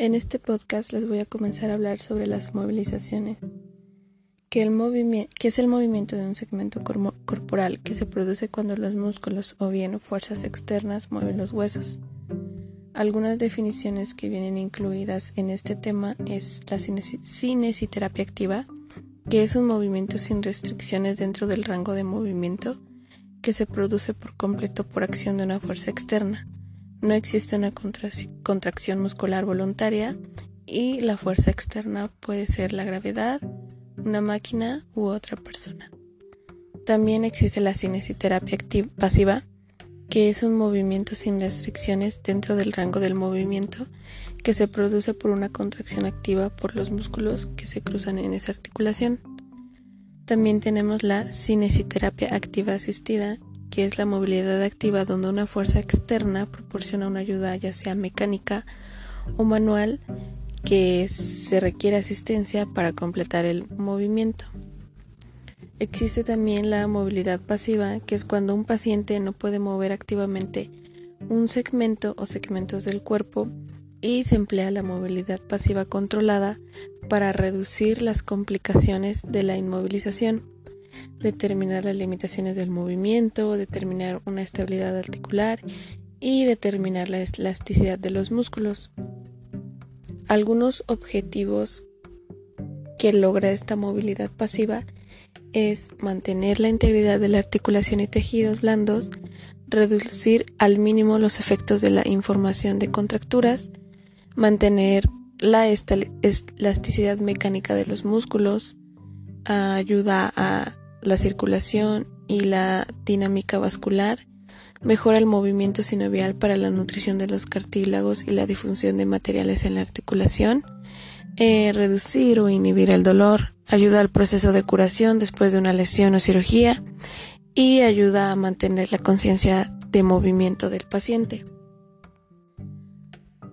En este podcast les voy a comenzar a hablar sobre las movilizaciones, que, es el movimiento de un segmento corporal que se produce cuando los músculos o bien fuerzas externas mueven los huesos. Algunas definiciones que vienen incluidas en este tema es la cinesiterapia activa, que es un movimiento sin restricciones dentro del rango de movimiento que se produce por completo por acción de una fuerza externa. No existe una contracción muscular voluntaria y la fuerza externa puede ser la gravedad, una máquina u otra persona. También existe la cinesiterapia pasiva, que es un movimiento sin restricciones dentro del rango del movimiento que se produce por una contracción activa por los músculos que se cruzan en esa articulación. También tenemos la cinesiterapia activa asistida, que es la movilidad activa donde una fuerza externa proporciona una ayuda ya sea mecánica o manual que se requiere asistencia para completar el movimiento. Existe también la movilidad pasiva, que es cuando un paciente no puede mover activamente un segmento o segmentos del cuerpo y se emplea la movilidad pasiva controlada para reducir las complicaciones de la inmovilización determinar las limitaciones del movimiento, determinar una estabilidad articular y determinar la elasticidad de los músculos. Algunos objetivos que logra esta movilidad pasiva es mantener la integridad de la articulación y tejidos blandos, reducir al mínimo los efectos de la información de contracturas, mantener la elasticidad mecánica de los músculos, ayuda a la circulación y la dinámica vascular, mejora el movimiento sinovial para la nutrición de los cartílagos y la difusión de materiales en la articulación, eh, reducir o inhibir el dolor, ayuda al proceso de curación después de una lesión o cirugía y ayuda a mantener la conciencia de movimiento del paciente.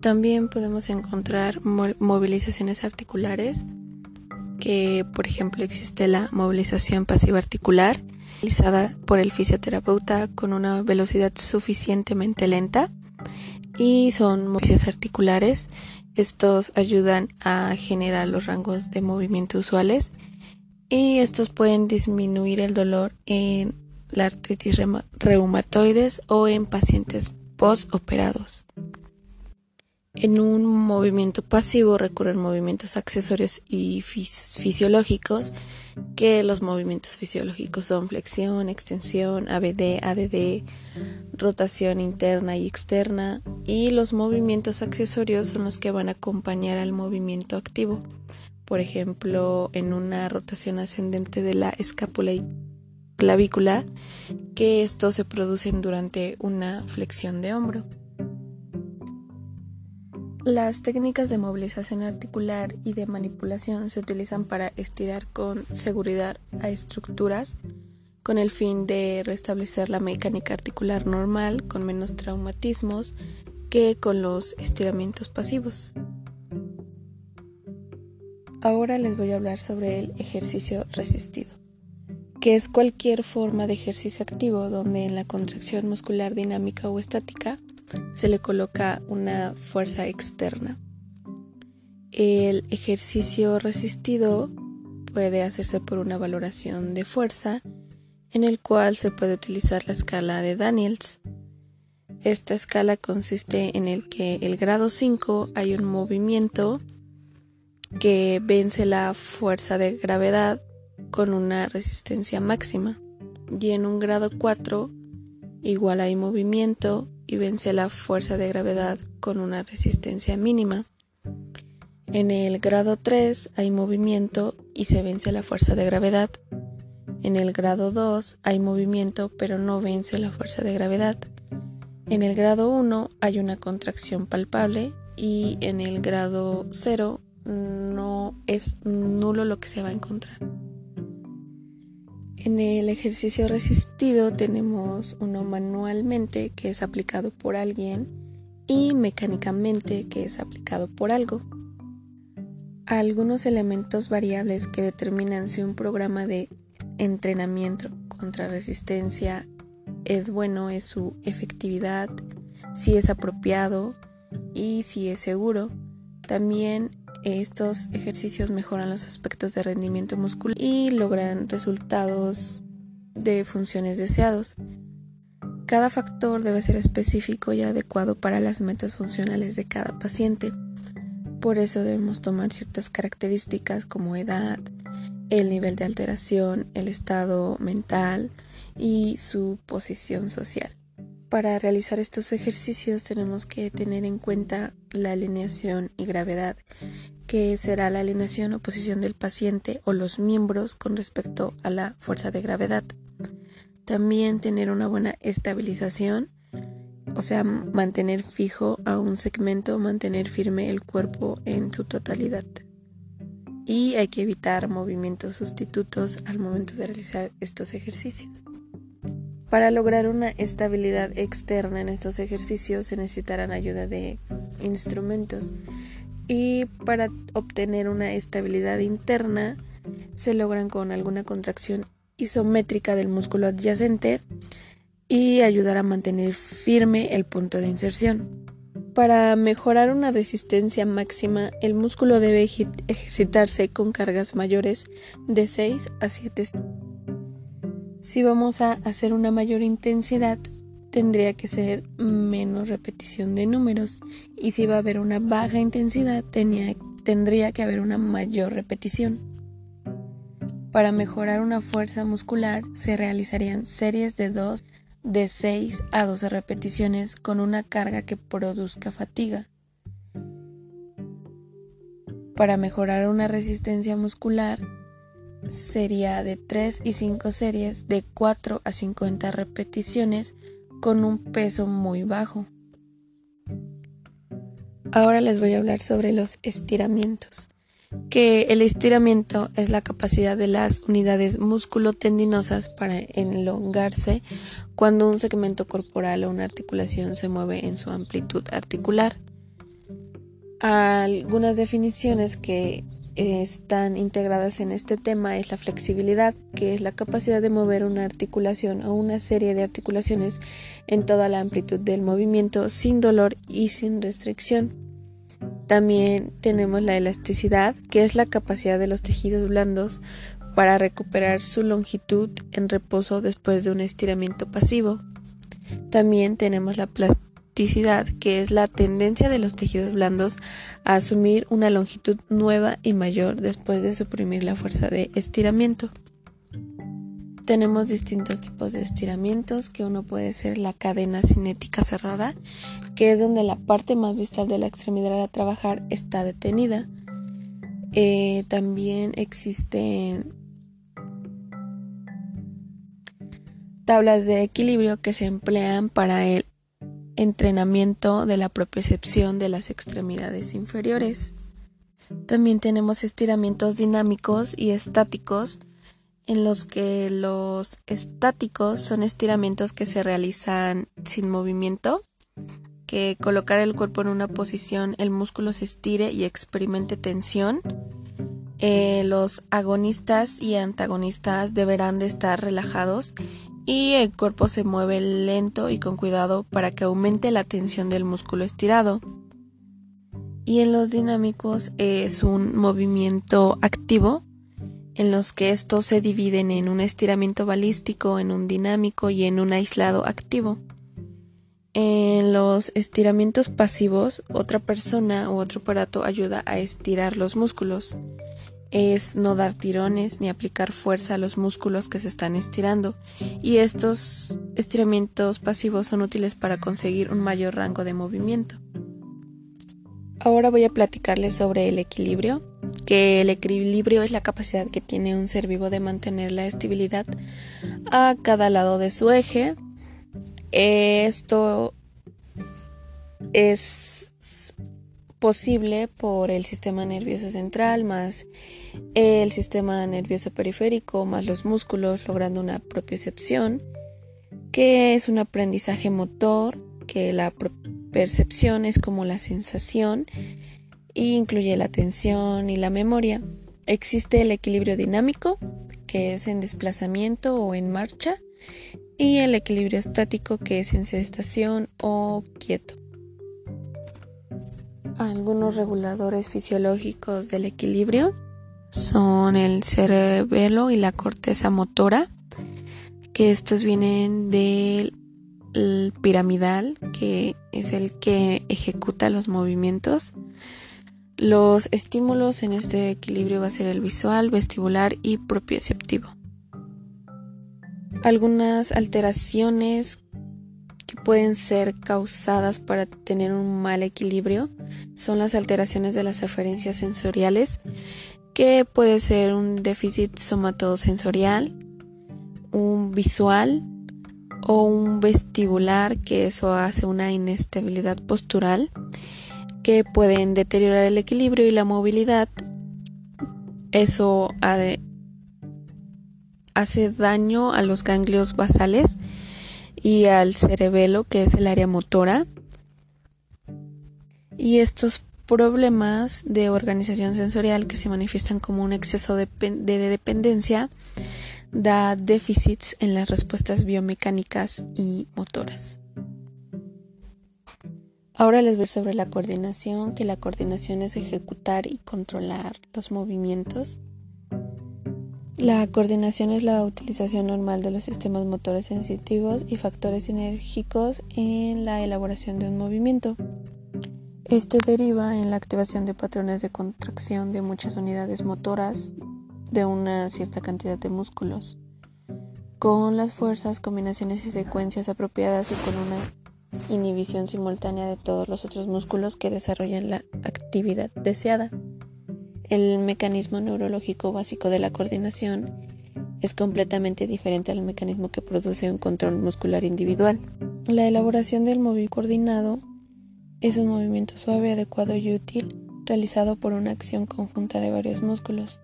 También podemos encontrar movilizaciones articulares que, por ejemplo, existe la movilización pasiva articular, realizada por el fisioterapeuta con una velocidad suficientemente lenta y son movimientos articulares. Estos ayudan a generar los rangos de movimiento usuales y estos pueden disminuir el dolor en la artritis reumatoides o en pacientes postoperados. En un movimiento pasivo recurren movimientos accesorios y fisiológicos, que los movimientos fisiológicos son flexión, extensión, ABD, ADD, rotación interna y externa, y los movimientos accesorios son los que van a acompañar al movimiento activo. Por ejemplo, en una rotación ascendente de la escápula y clavícula, que estos se producen durante una flexión de hombro. Las técnicas de movilización articular y de manipulación se utilizan para estirar con seguridad a estructuras con el fin de restablecer la mecánica articular normal con menos traumatismos que con los estiramientos pasivos. Ahora les voy a hablar sobre el ejercicio resistido, que es cualquier forma de ejercicio activo donde en la contracción muscular dinámica o estática se le coloca una fuerza externa. El ejercicio resistido puede hacerse por una valoración de fuerza en el cual se puede utilizar la escala de Daniels. Esta escala consiste en el que el grado 5 hay un movimiento que vence la fuerza de gravedad con una resistencia máxima y en un grado 4 igual hay movimiento y vence la fuerza de gravedad con una resistencia mínima. En el grado 3 hay movimiento y se vence la fuerza de gravedad. En el grado 2 hay movimiento pero no vence la fuerza de gravedad. En el grado 1 hay una contracción palpable y en el grado 0 no es nulo lo que se va a encontrar. En el ejercicio resistido tenemos uno manualmente que es aplicado por alguien y mecánicamente que es aplicado por algo. Algunos elementos variables que determinan si un programa de entrenamiento contra resistencia es bueno es su efectividad, si es apropiado y si es seguro. También estos ejercicios mejoran los aspectos de rendimiento muscular y logran resultados de funciones deseados. Cada factor debe ser específico y adecuado para las metas funcionales de cada paciente. Por eso debemos tomar ciertas características como edad, el nivel de alteración, el estado mental y su posición social. Para realizar estos ejercicios tenemos que tener en cuenta la alineación y gravedad, que será la alineación o posición del paciente o los miembros con respecto a la fuerza de gravedad. También tener una buena estabilización, o sea, mantener fijo a un segmento, mantener firme el cuerpo en su totalidad. Y hay que evitar movimientos sustitutos al momento de realizar estos ejercicios. Para lograr una estabilidad externa en estos ejercicios se necesitarán ayuda de instrumentos y para obtener una estabilidad interna se logran con alguna contracción isométrica del músculo adyacente y ayudar a mantener firme el punto de inserción. Para mejorar una resistencia máxima, el músculo debe ejercitarse con cargas mayores de 6 a 7. Si vamos a hacer una mayor intensidad, tendría que ser menos repetición de números y si va a haber una baja intensidad tendría que haber una mayor repetición. Para mejorar una fuerza muscular se realizarían series de 2 de 6 a 12 repeticiones con una carga que produzca fatiga. Para mejorar una resistencia muscular sería de 3 y 5 series de 4 a 50 repeticiones con un peso muy bajo. Ahora les voy a hablar sobre los estiramientos, que el estiramiento es la capacidad de las unidades musculotendinosas para enlongarse cuando un segmento corporal o una articulación se mueve en su amplitud articular. Algunas definiciones que están integradas en este tema es la flexibilidad, que es la capacidad de mover una articulación o una serie de articulaciones en toda la amplitud del movimiento sin dolor y sin restricción. También tenemos la elasticidad, que es la capacidad de los tejidos blandos para recuperar su longitud en reposo después de un estiramiento pasivo. También tenemos la que es la tendencia de los tejidos blandos a asumir una longitud nueva y mayor después de suprimir la fuerza de estiramiento. Tenemos distintos tipos de estiramientos, que uno puede ser la cadena cinética cerrada, que es donde la parte más distal de la extremidad a trabajar está detenida. Eh, también existen tablas de equilibrio que se emplean para el entrenamiento de la propiocepción de las extremidades inferiores. También tenemos estiramientos dinámicos y estáticos, en los que los estáticos son estiramientos que se realizan sin movimiento, que colocar el cuerpo en una posición el músculo se estire y experimente tensión. Eh, los agonistas y antagonistas deberán de estar relajados y el cuerpo se mueve lento y con cuidado para que aumente la tensión del músculo estirado. Y en los dinámicos es un movimiento activo en los que estos se dividen en un estiramiento balístico, en un dinámico y en un aislado activo. En los estiramientos pasivos, otra persona u otro aparato ayuda a estirar los músculos es no dar tirones ni aplicar fuerza a los músculos que se están estirando y estos estiramientos pasivos son útiles para conseguir un mayor rango de movimiento. Ahora voy a platicarles sobre el equilibrio, que el equilibrio es la capacidad que tiene un ser vivo de mantener la estabilidad a cada lado de su eje. Esto es posible por el sistema nervioso central más el sistema nervioso periférico más los músculos logrando una propiocepción que es un aprendizaje motor que la percepción es como la sensación e incluye la atención y la memoria. Existe el equilibrio dinámico que es en desplazamiento o en marcha y el equilibrio estático que es en sedestación o quieto. Algunos reguladores fisiológicos del equilibrio son el cerebelo y la corteza motora, que estos vienen del piramidal, que es el que ejecuta los movimientos. Los estímulos en este equilibrio va a ser el visual, vestibular y propioceptivo. Algunas alteraciones pueden ser causadas para tener un mal equilibrio son las alteraciones de las aferencias sensoriales que puede ser un déficit somatosensorial, un visual o un vestibular, que eso hace una inestabilidad postural, que pueden deteriorar el equilibrio y la movilidad. Eso hace daño a los ganglios basales y al cerebelo, que es el área motora. Y estos problemas de organización sensorial que se manifiestan como un exceso de, dependencia da déficits en las respuestas biomecánicas y motoras. Ahora les voy sobre la coordinación, que la coordinación es ejecutar y controlar los movimientos. La coordinación es la utilización normal de los sistemas motores sensitivos y factores enérgicos en la elaboración de un movimiento. Este deriva en la activación de patrones de contracción de muchas unidades motoras de una cierta cantidad de músculos, con las fuerzas, combinaciones y secuencias apropiadas y con una inhibición simultánea de todos los otros músculos que desarrollan la actividad deseada. El mecanismo neurológico básico de la coordinación es completamente diferente al mecanismo que produce un control muscular individual. La elaboración del móvil coordinado es un movimiento suave, adecuado y útil realizado por una acción conjunta de varios músculos.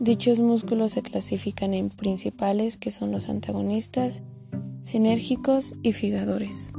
Dichos músculos se clasifican en principales, que son los antagonistas, sinérgicos y figadores.